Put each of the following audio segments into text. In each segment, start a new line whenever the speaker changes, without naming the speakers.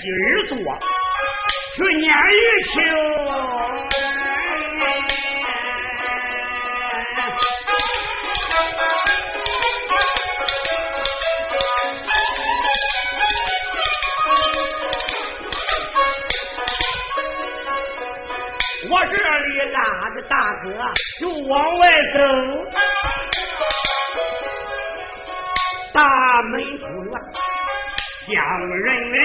今儿多。去年一秋，我这里拉着大哥就往外走，大门不乱，将人留。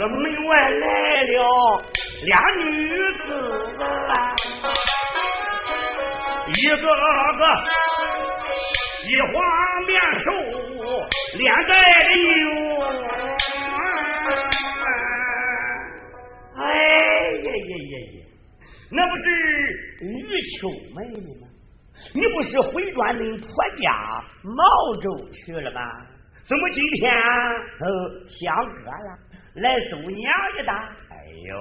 这门外来了俩女子，一个个一黄面瘦，脸带的油。哎呀呀呀呀，那不是余秋梅吗？你不是回转你婆家毛州去了吗？怎么今天呃相隔了来走娘家的？哎呦，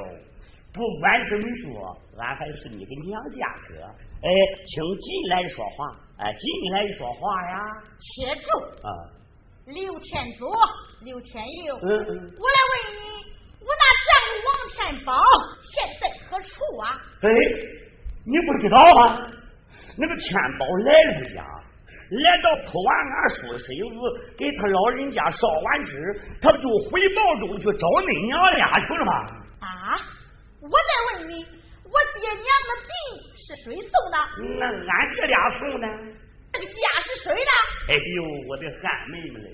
不管怎么说，俺还是你的娘家哥。哎，请进来说话，哎，进来说话呀。
且住
啊！
刘天佐，刘天佑，
嗯嗯，
我来问你，我那丈夫王天宝现在何处啊？
哎，你不知道吗？那个天宝来了呀。来到铺完俺叔身子，给他老人家烧完纸，他不就回报州去找恁娘俩去了吗？
啊！我再问你，我爹娘的病是谁送的？
那俺这俩送的。
这个家是谁的？
哎呦，我的汉妹妹嘞！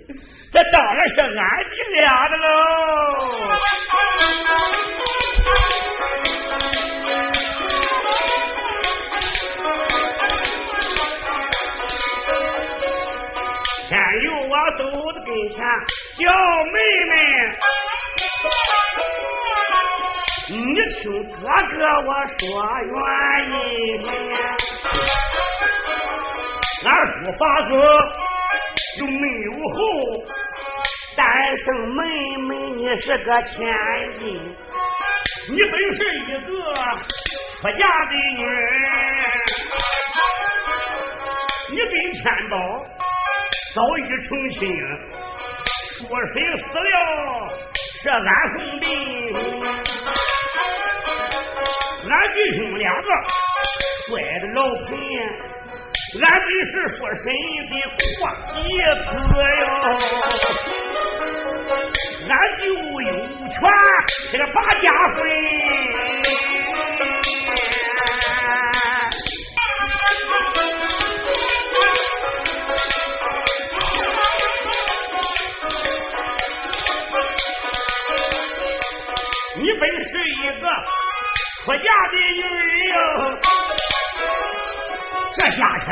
这当然是俺弟俩的喽。叫妹妹，你听哥哥我说原因。俺叔法子又没有后，单生妹妹你是个千金，你本是一个出嫁的女人，你跟天宝。早已成亲，说谁死了是俺兄弟，俺弟兄两个摔的老盆，俺本是说谁的花叶子哟，俺就有权这个把家分。你本是一个出嫁的女人哟，这家产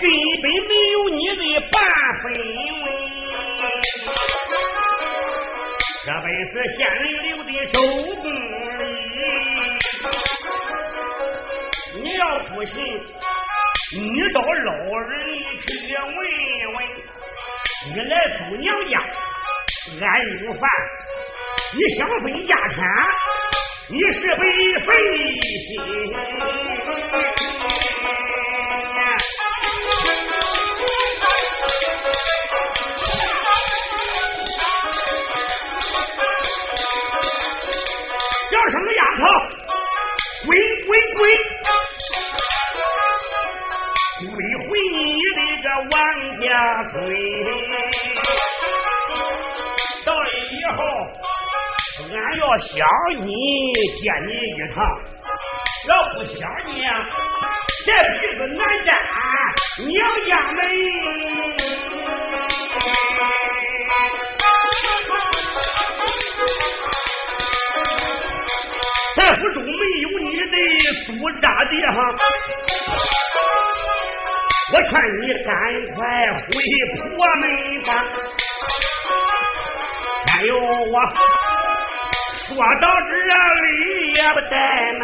根本没有你的半分文，这本是县人留的周公礼。你要不信，你到老人去问问。你来租娘家，俺有饭，你想分家产？你是被废心，叫什么丫头？滚滚滚！归回你的个王家村，要想你见你一趟，要不想你，这辈子难沾娘家门。在府中没有你的苏扎地哈，我劝你赶快回婆门吧。还有我。说到这里也不怠慢，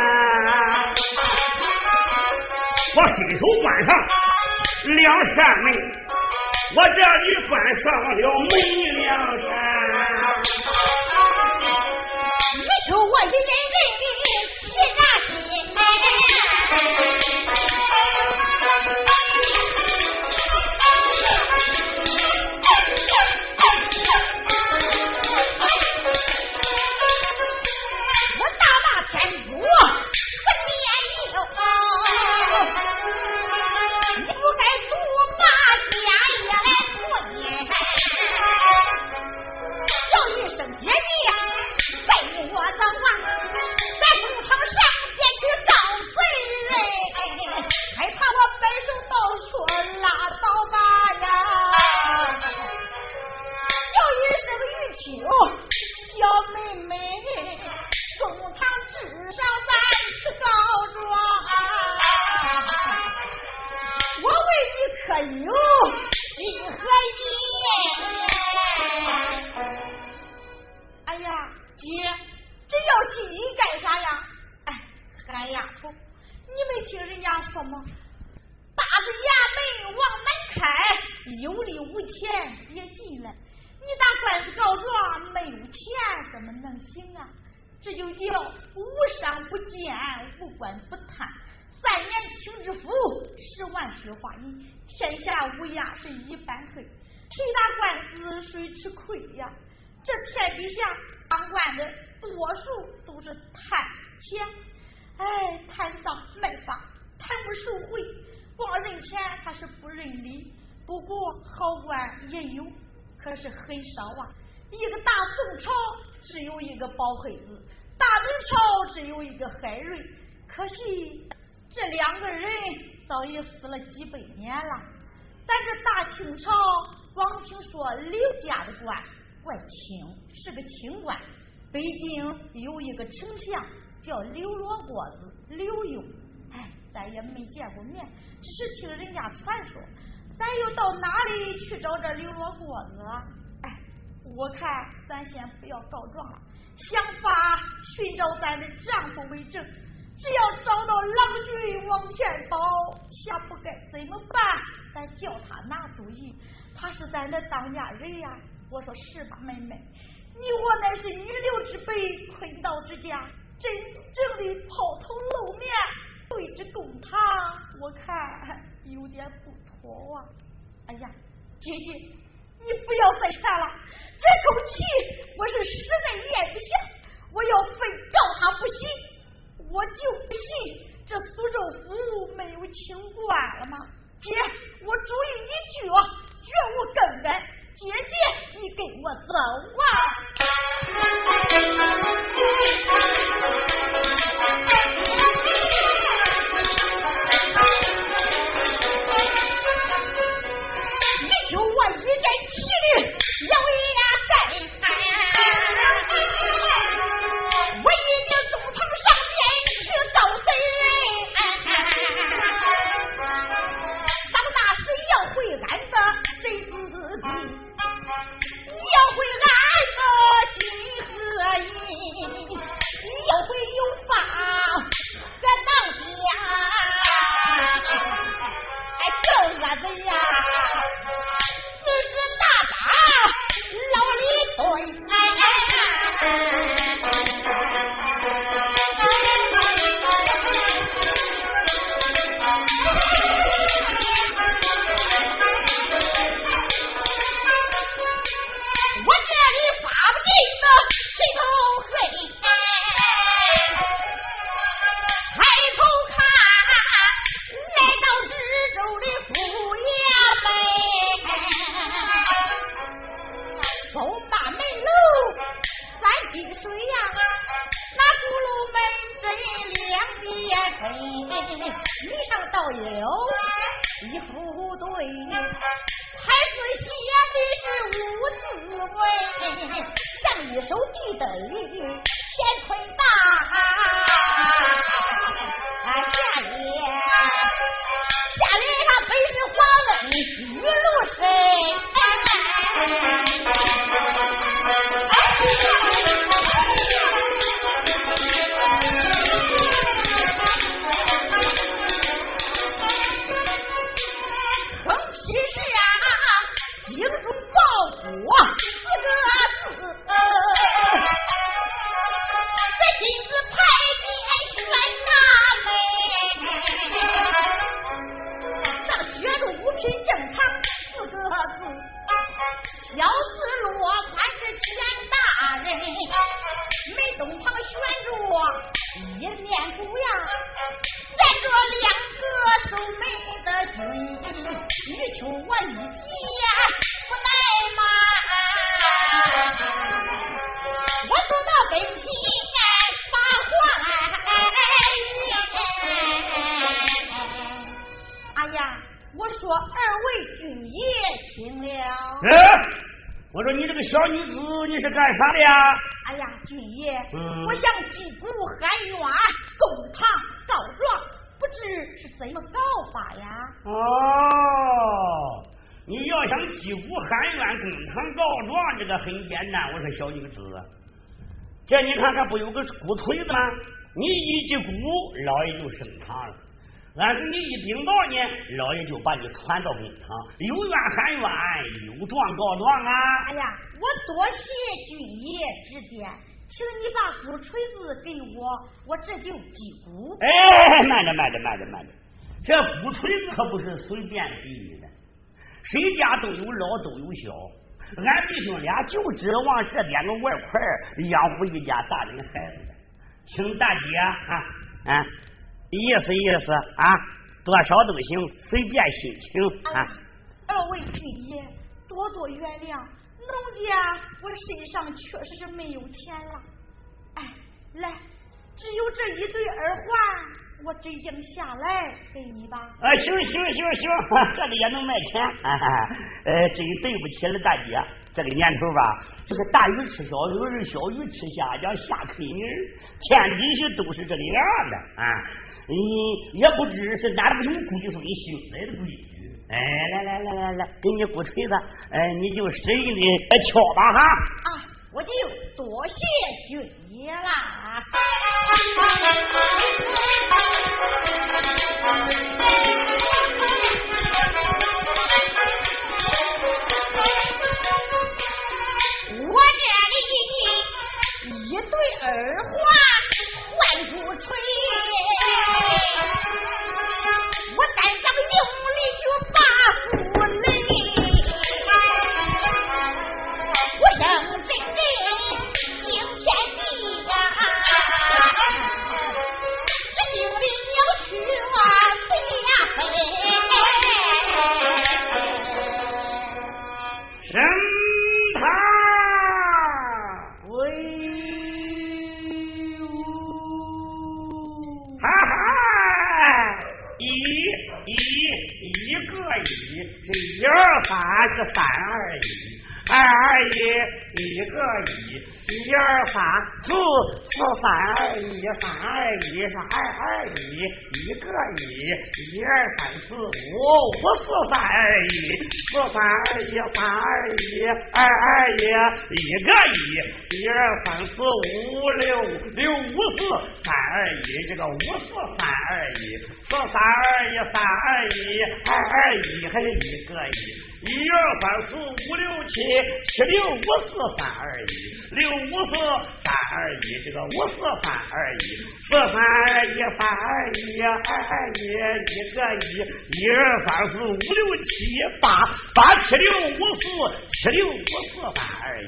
我伸手关上两扇门，我这里关上了门两扇。
你说我一人人气炸心。见无官不贪三年清知府十万雪花银天下乌鸦是一般黑谁打官司谁吃亏呀这天底下当官的多数都是贪钱哎贪赃卖法贪污受贿光认钱他是不认理不过好官也有可是很少啊一个大宋朝只有一个包黑子大明朝只有一个海瑞。可惜这两个人早已死了几百年了。但这大清朝，光听说刘家的官怪清，是个清官。北京有一个丞相叫刘罗锅子刘墉，哎，咱也没见过面，只是听人家传说。咱又到哪里去找这刘罗锅子？哎我看咱先不要告状了，想法寻找咱的丈夫为证。只要找到郎君王天宝，下不该怎么办？咱叫他拿主意。他是咱的当家人呀。我说是吧，妹妹？你我乃是女流之辈，坤道之家，真正的抛头露面，对着公堂，我看有点不妥啊。哎呀，姐姐，你不要再劝了。这口气我是实在咽不下，我要非告他不行，我就不信这苏州府没有清官了吗？姐，我主意已决，绝无更改。姐姐，你跟我走啊！贵，太写的是五字位，像一首地得乾坤大，下联下联上本是花问
玉露水。你是干啥的呀？
哎呀，君爷，
嗯
我想击鼓喊冤，公堂告状，不知是怎么告法呀？
哦，你要想击鼓喊冤、公堂告状，这个很简单。我说小女子，这你看看不有个鼓槌子吗？你一击鼓，老爷就升堂了。俺是你一禀报呢，老爷就把你传到公堂，有冤喊冤，有状告状啊。
哎呀，我多谢军爷指点，请你把鼓槌子给我，我这就击鼓。
哎，慢着，慢着，慢着，慢着，这鼓槌子可不是随便给你的，谁家都有老都有小，俺弟兄俩就指望这点个外快养活一家大人孩子的，请大姐啊啊，意思意思啊，多少都行，随便心情啊。，
二位君爷多多原谅，农家我身上确实是没有钱了。哎，来，只有这一对耳环，我这将下来给你吧。
啊，行行行行，这个也能卖钱。哈哈，呃，真对不起了，大姐。这个年头吧，这个大鱼吃小鱼，小鱼吃虾饺，虾啃泥儿，天底下都是这个样的啊。你也不知是哪种龟孙兴来的规矩。哎，来来来来来，给你鼓锤子，哎，你就使劲的敲吧哈。
啊，我就多谢君爷啦。一，
二三四五五四三二一，四三二一，三二一，二二一，一个一，一二三四五六六五四三二一，这个五四三二一，四三二一，三二一，二二一还是一个一，一二三四五六七七六五四三二一，六五四三二一，这个五四三二一，四三二一，三二一，二二一，一个一，一二三四五六七八八七六五四七六五四三二一，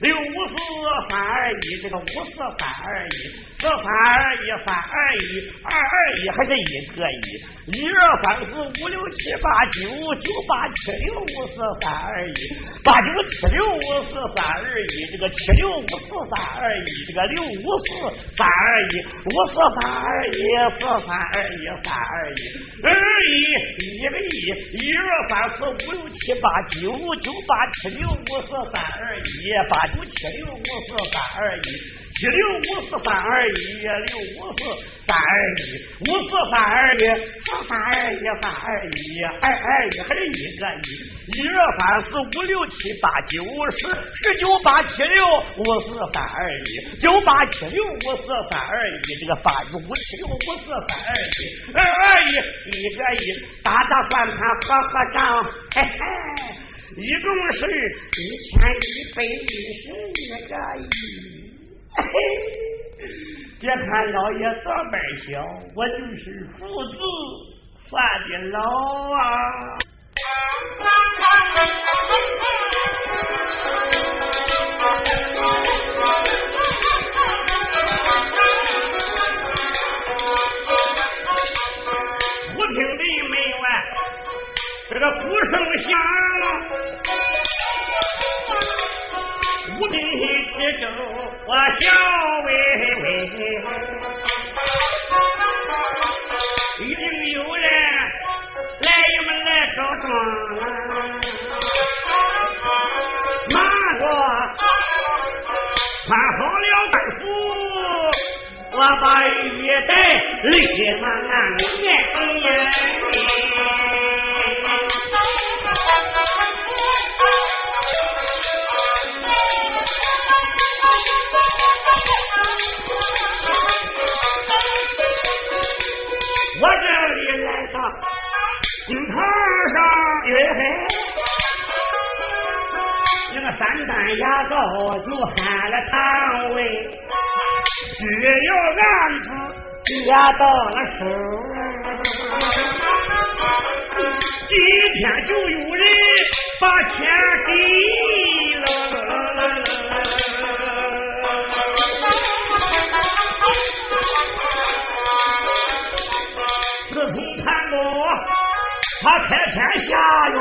六五四三二一，这个五四三二一，四三二一，三二一，二二一还是一个一，一二三四五六七八九九八七六五四三二一，八九七六五四三二一，这个七六五四三二一，这个六五四三二一，五四三二一，四三二一，三二一，二一一个一，一二三四五六七八九九八七六五四三二一，八九七六六五四三二一，七六五四三二一，六五四三二一，五四三二一，四三二一，三二一，二二一还是一个一，一二三四五六七八九十，十九八七六五四三二一，九八七六五四三二一，这个八九五七六五四三二一，二二一一个一，打打算盘合合账，嘿嘿，一共是一千一百一十一个亿。别看老爷这辈小，我就是父子算的老啊。这个鼓声响，无兵之州我笑微微，一定有人来我们来告状。马过穿好了官服，我把玉带立马面。我就喊了堂位，只要案子接到了手，今天就有人把钱给了。他开天下哟，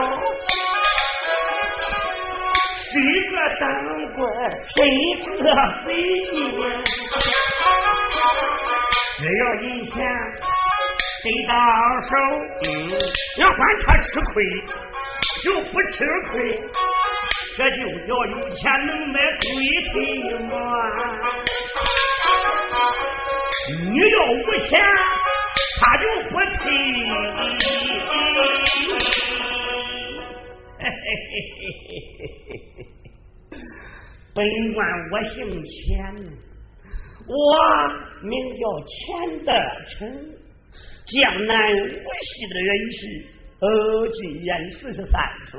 谁个当官，谁个贼呀？只要银钱得到手，要管他吃亏就不吃亏，这就叫有钱能买龟腿嘛。你要无钱。他就不听，本官我姓钱，我名叫钱德成，江南无锡的人士，呃，今年四十三岁，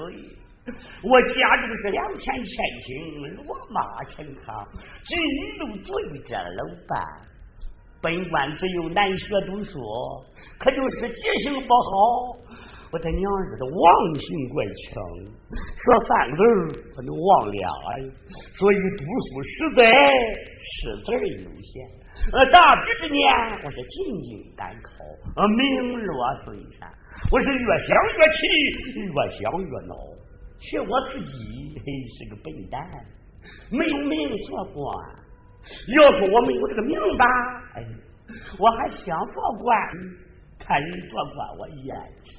我家中是两千千顷，罗马成行，一路追着楼板。本官只有难学读书，可就是记性不好。我他娘日的忘性怪强，说三个字我能忘俩呀，所以读书实在识字有限。呃，大比之年我是进京赶考，呃，名落孙山。我是越想越气，越想越恼。却我自己嘿是个笨蛋，没有名做官。要说我没有这个名吧，哎，我还想做官，看人做官我眼馋，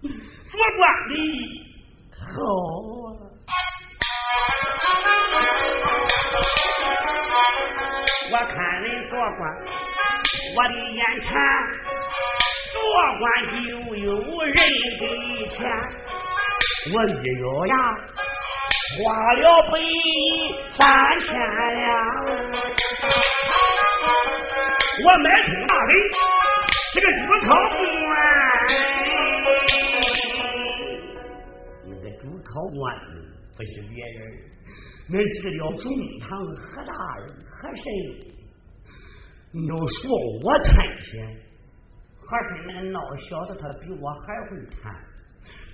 做官的好啊。我看人做官，我的眼馋，做官就有人给钱，我一咬牙。花了百三千两，我买通大人，官不是别人，那是了中堂何大人何神。你要说我贪钱，何神那闹小子他比我还会贪，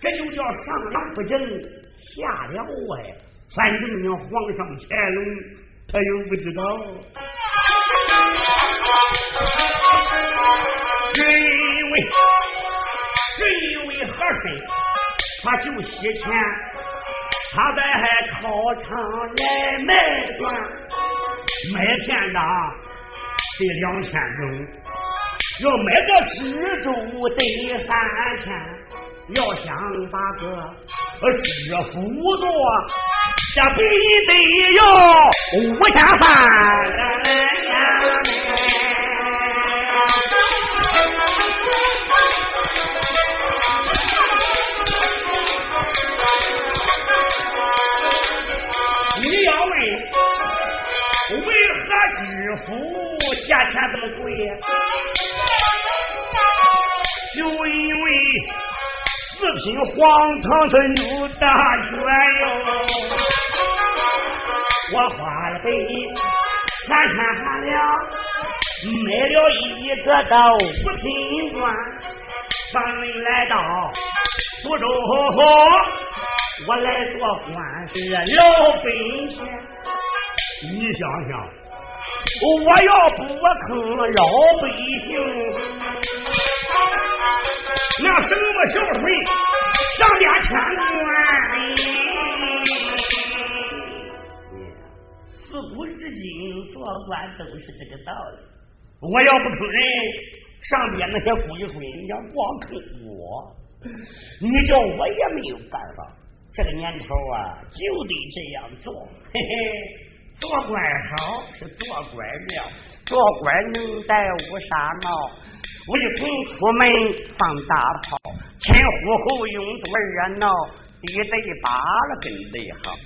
这就叫上梁不正。下梁歪，反正你皇上乾隆他又不知道，是因为是因为和珅他就惜钱，他在考场来卖官，卖天大得两千钟，要买个知州得三千，要想把个。知府多，这必得要五千饭。价钱这么贵？就因为。四品皇堂的牛大权哟，我花了百三千两，买了一个到五品官，上人来到苏州河，我来做官是老百姓。你想想，我要不坑老百姓。那什么小水，上边天官。自古至今做官都是这个道理。我要不坑人，上边那些鬼魂，你要光坑我，你叫我也没有办法。这个年头啊，就得这样做。嘿嘿。做官好是做官妙，做官能带乌纱帽，威风出门放大炮，前呼后拥多热闹，地得扒了跟得好。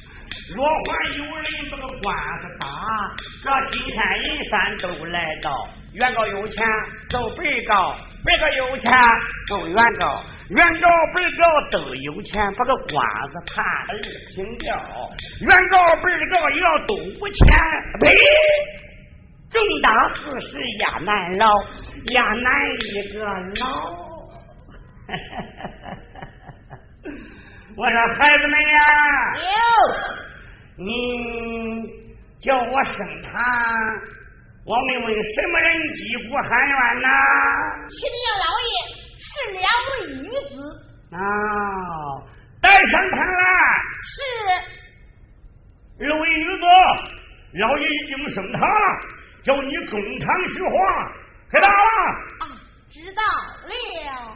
若还有人这个官司打，这金山银山都来到。原告有钱走被告，被告有钱走原告，原告被告都有钱，把个官司判的清掉。原告被告要都不钱，呸！重大事是压难老，压难一个老。我说孩子们呀，
有
你叫我生他。我问问什么人击鼓喊冤呐？
启禀老爷，是两位女子。
啊，带上他来。
是。
二位女子，老爷已经升堂了，叫你公堂说话，知道了？
啊，知道了。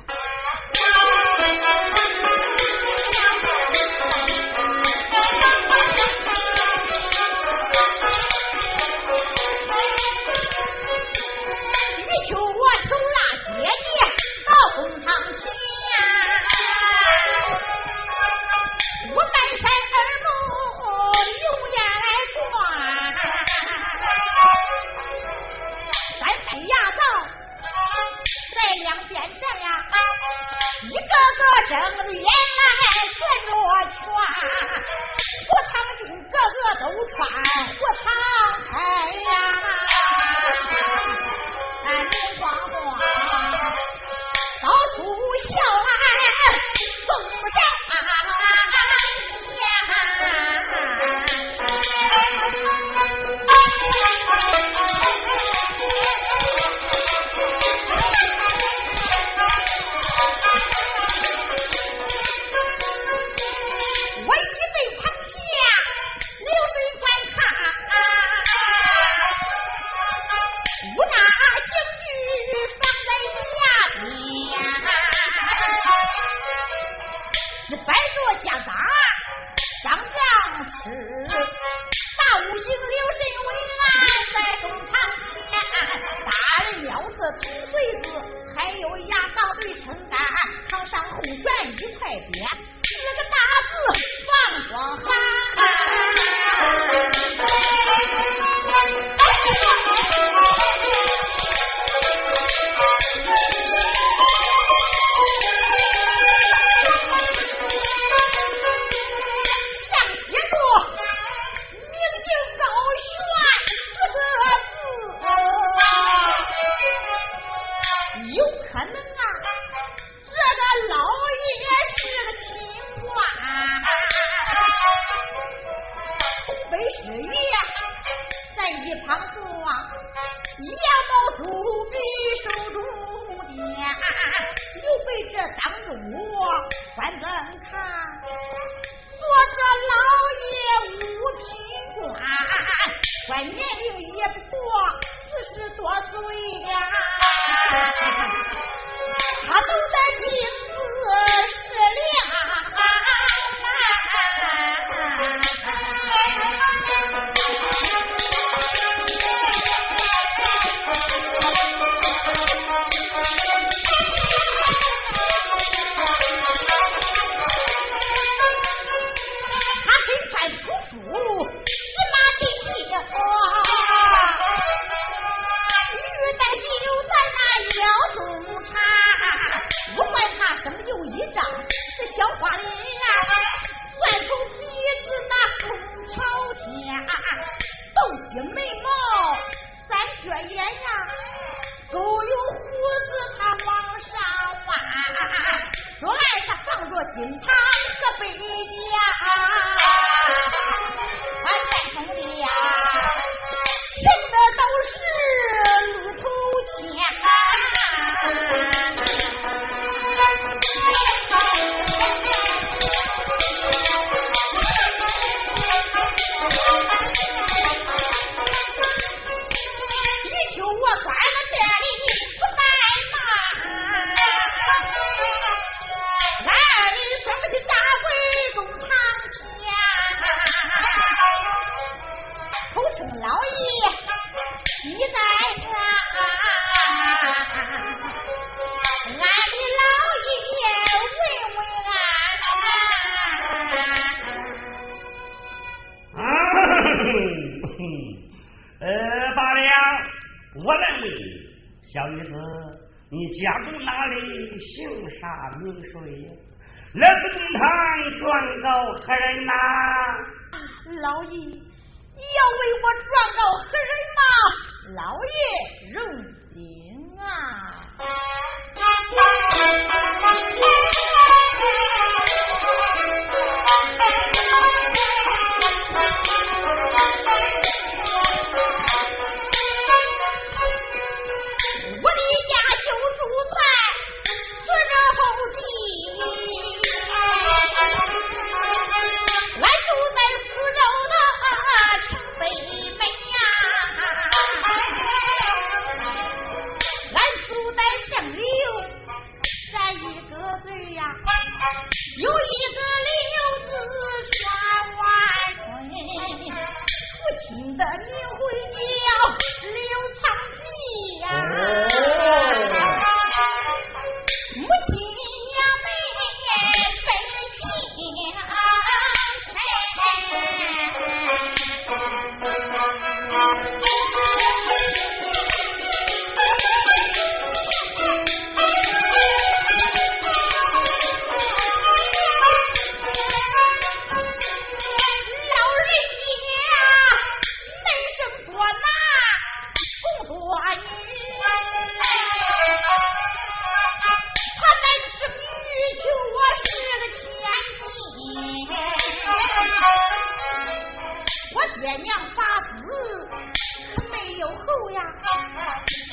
我都穿火塘哎呀！大五星留神，为俺在中堂前，大人腰子同嘴子，还有牙上对撑杆，堂上后悬一块匾。何人呐？
老爷，你要为我状告何人吗？老爷
Thank you.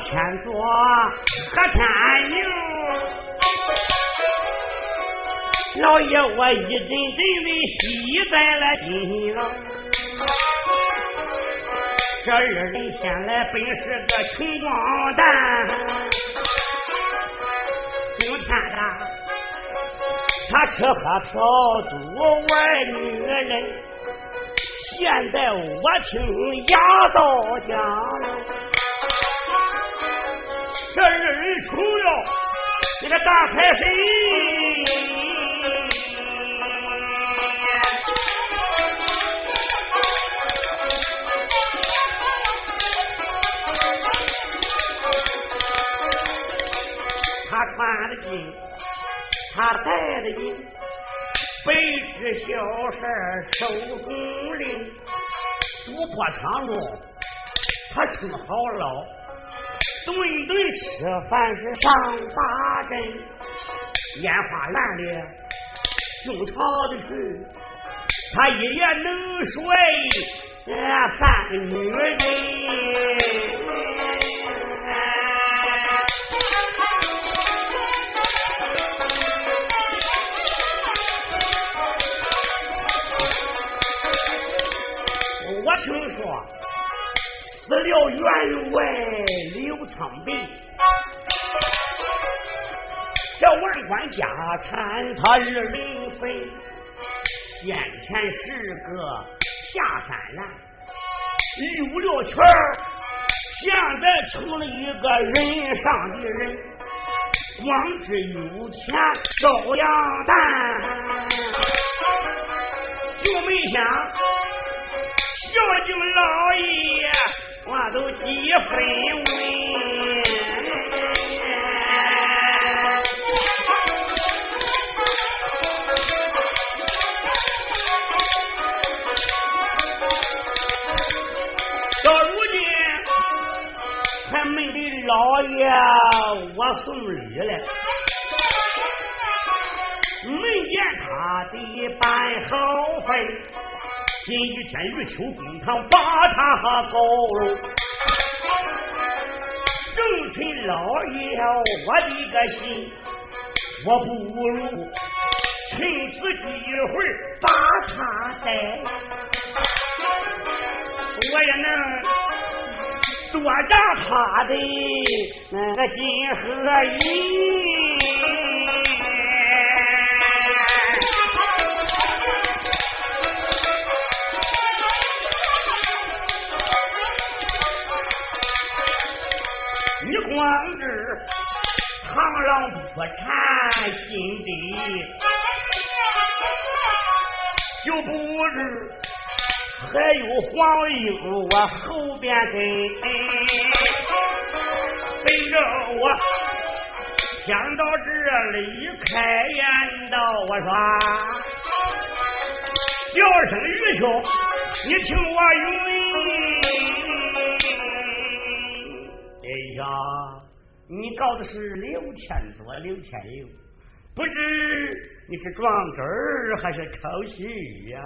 天作和天佑，老爷我一阵阵的喜在了心上。这二人先来本是个穷光蛋，今天他他吃喝嫖赌玩女人。现在我听押到家了，这二人除了那个大财神，他穿的金，他戴的银。白纸小事收工令，赌破场中他出好捞，顿顿吃饭是上八阵，烟花院里就吵的是他一夜能睡三个女人。我听说死了员外刘昌北，这万贯家产他二人分，先前是个下三滥，溜了圈现在成了一个人上的人，光知有钱烧羊蛋，就没想孝敬老爷，话都几分温到如今还没的老爷我送礼来没见他的半毫分今一天玉秋公堂把他高楼，正趁老爷我的个心，我不如趁此机会把他带，我也能。多长他的那个金和银，螳螂捕蝉心的，就不知。还有黄莺，我后边跟，背着我想到这里开言道：“我说，叫声玉兄，你听我云。哎呀，你告的是刘天佐、刘天佑，不知你是壮志儿还是抄袭呀？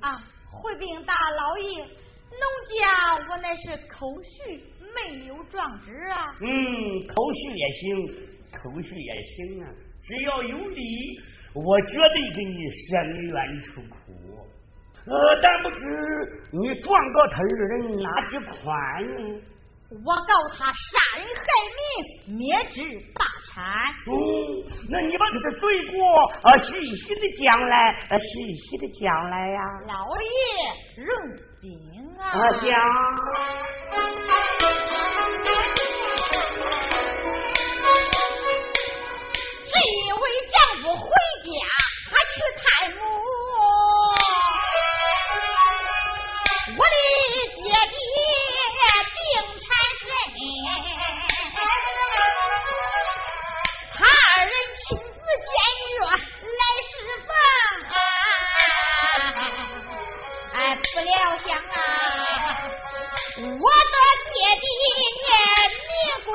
啊。回禀大老爷，农家我乃是口续，没有状纸啊。
嗯，口续也行，口续也行啊。只要有理，我绝对给你伸冤出苦。呃，但不知你状告他二人哪几款呢？
我告他杀人害命，灭职大产。
嗯，那你把他的罪过啊，细细的讲来，啊，细细的讲来呀。
老爷认禀啊。
啊，讲。
这一位丈夫回家，他去探母。我的爹爹。哎，不料想啊，我的爹爹命归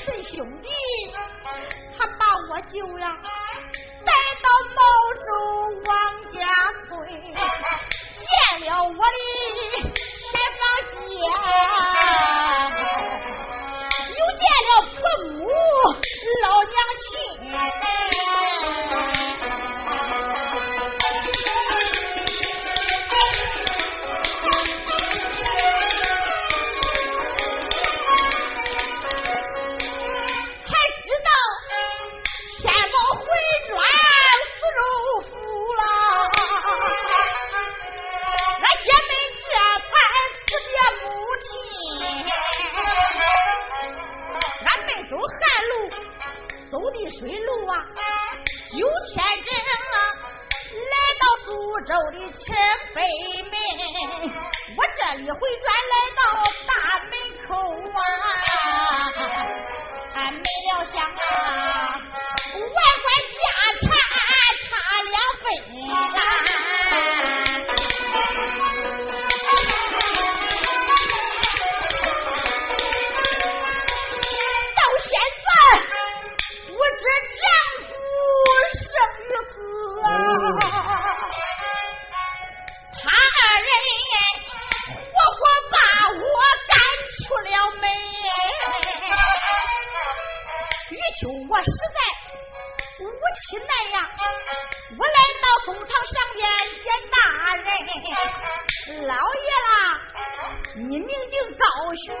天水兄弟，他
把我
救呀，带到毛州王家村，见了我的前房姐，又见了婆母老娘亲。走的车北门，我这
一回
转来到大门口啊，俺没料想实在无其奈呀，我来到公堂上边见大人，老爷啦，你明镜高悬。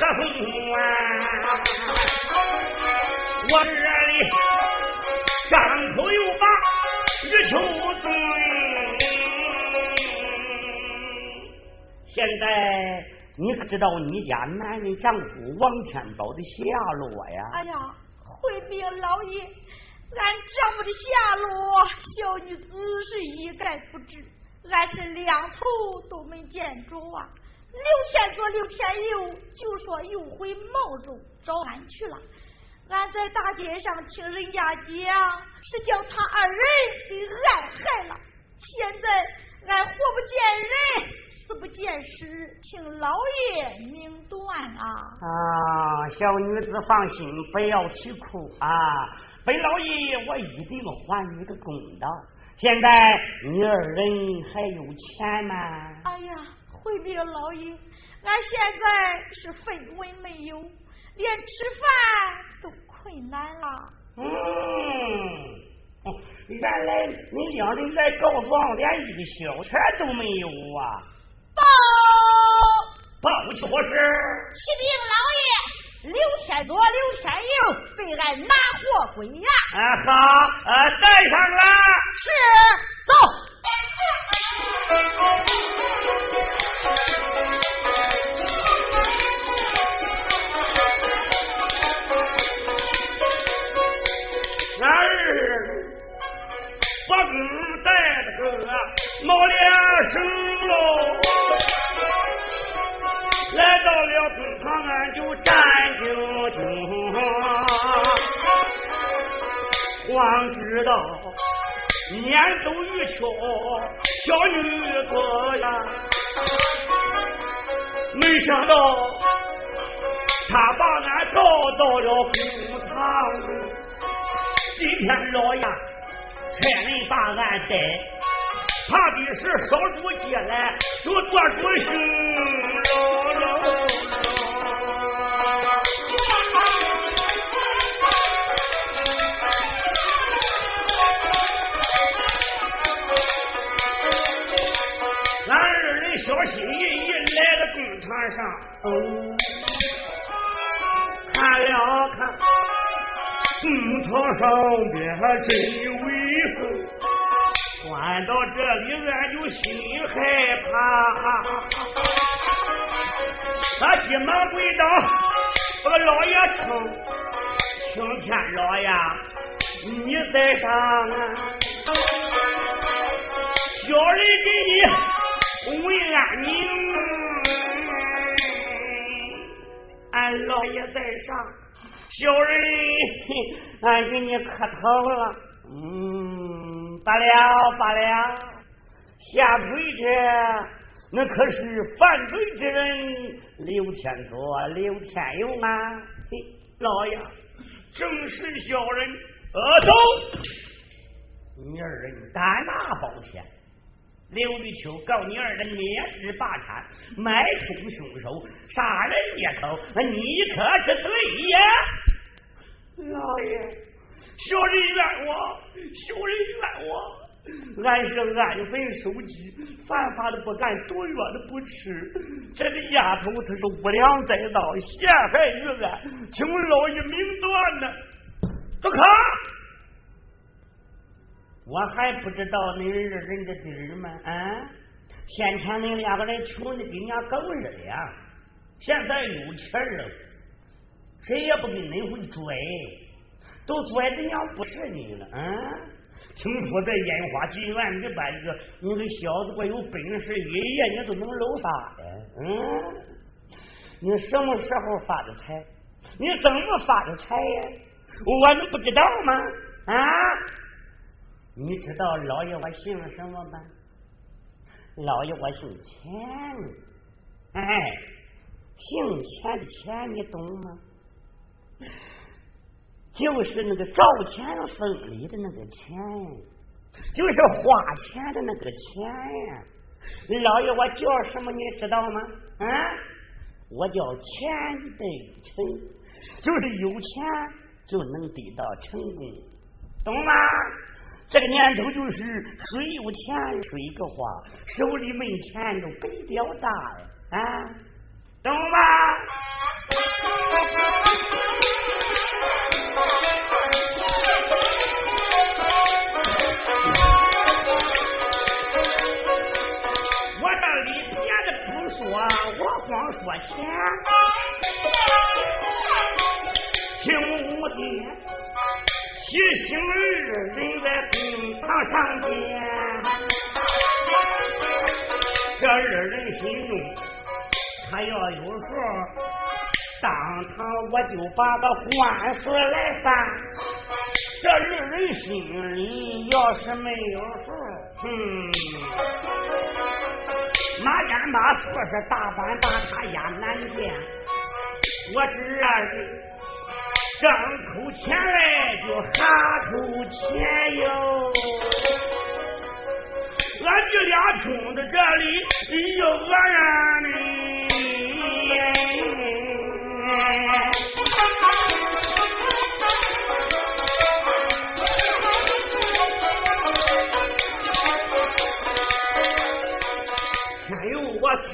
何凤安，我这里张口又把玉秋嘴。现在你可
知道你家男人丈夫王天宝的下落呀？
哎呀，回禀老爷，俺丈夫的下落，小女子是一概不知，俺是两头都没见着啊。刘天左、刘天右就说又回茂州找俺去了。俺在大街上听人家讲，是叫他二人给暗害了。现在俺活不见人。死不见尸，请老爷明断啊！
啊，小女子放心，不要啼哭啊！本老爷我一定还你个公道。现在你二人还有钱吗？
哎呀，回禀老爷，俺现在是分文没有，连吃饭都困难了。
嗯，原来你两人来告状，连一个小钱都没有啊！
报
报去何事？
启禀老爷，刘天多、刘天佑被俺拿货归案。
啊，好，呃，带上了。
是，走。
把公带着个毛连生喽。来到了公堂，俺就站定定。光知道撵走玉桥小女子呀，没想到他把俺告到了公堂。今天老爷差人把俺带，怕的是烧猪进来就做主心。小心翼翼来到公堂上，看了看木头上边真有，到这里俺就心害怕。他急忙跪倒，把老爷称，青天老爷，你在上啊？小人给你问安宁，俺老爷在上，小人俺给你磕头了。嗯，罢了罢了，下跪去。那可是犯罪之人，刘天佐、刘天勇啊！嘿，老爷，正是小人。呃，走，你二人胆大包天。刘玉秋告你二人灭之霸产，买通凶手，杀人灭口，你可是罪呀！老爷，小人冤枉，小人冤枉。俺是安分守己，犯法的不干，多冤的不吃。这个丫头她是无良载道，陷害于俺，请老爷明断呢。住口！我还不知道你二人的底吗？啊！先前恁两个人穷的跟人家狗似的呀，现在有钱了，谁也不跟恁会拽，都拽的娘不是你了啊！听说在烟花妓院里边，一个你这小子，怪有本事，一夜你都能搂仨的。嗯，你什么时候发的财？你怎么发的财呀？我能不知道吗？啊？你知道老爷我姓什么吗？老爷我姓钱。哎，姓钱的钱，你懂吗？就是那个赵钱封里的那个钱，就是花钱的那个钱呀。老爷，我叫什么？你知道吗？啊，我叫钱得成，就是有钱就能得到成功，懂吗？这个年头就是谁有钱，谁个花，手里没钱都白表大了啊，懂吗？我光说钱，听我的，七星儿人在公堂上边，这二人心中他要有数，当堂我就把个官司来办。这二人心里要是没有数，哼。马家马说是大板把他压难见，我这二人张口钱来就哈口钱哟，俺这俩冲到这里又讹人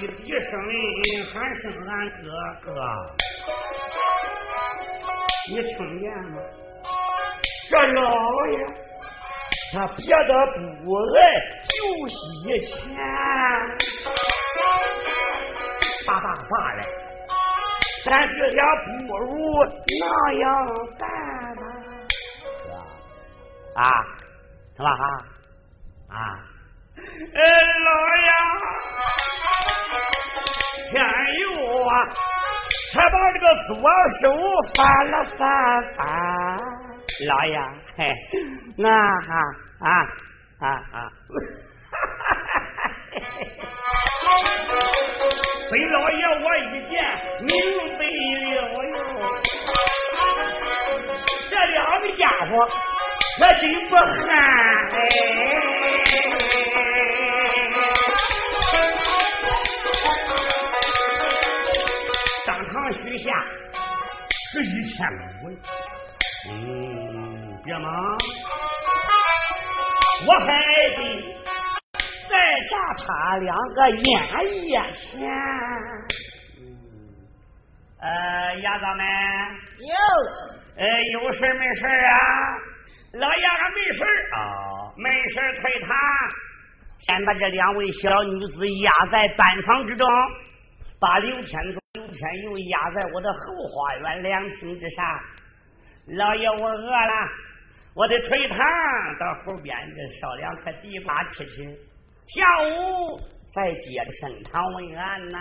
我弟弟声喊声俺哥哥，你听见吗？这老爷他别的不爱，就惜钱，爸爸爸嘞，咱这俩不如那样干吧，哥啊，是吧？哈啊？哎，老爷。天佑啊！才把这个左手翻了翻翻，老爷，嘿，那哈啊啊啊！本老爷我一见明白了哟，这两个家伙可真不憨哎。许下是一千五，嗯，别忙，我还得再加他两个烟叶钱。呃，丫头们
有，
呃，有事没事啊？老爷还没事啊，没事推他。先把这两位小女子压在板房之中，把刘天宗、刘天又压在我的后花园凉亭之上。老爷，我饿了，我得退堂，到后边这烧两块地瓜吃吃，下午再接着升堂问案呐。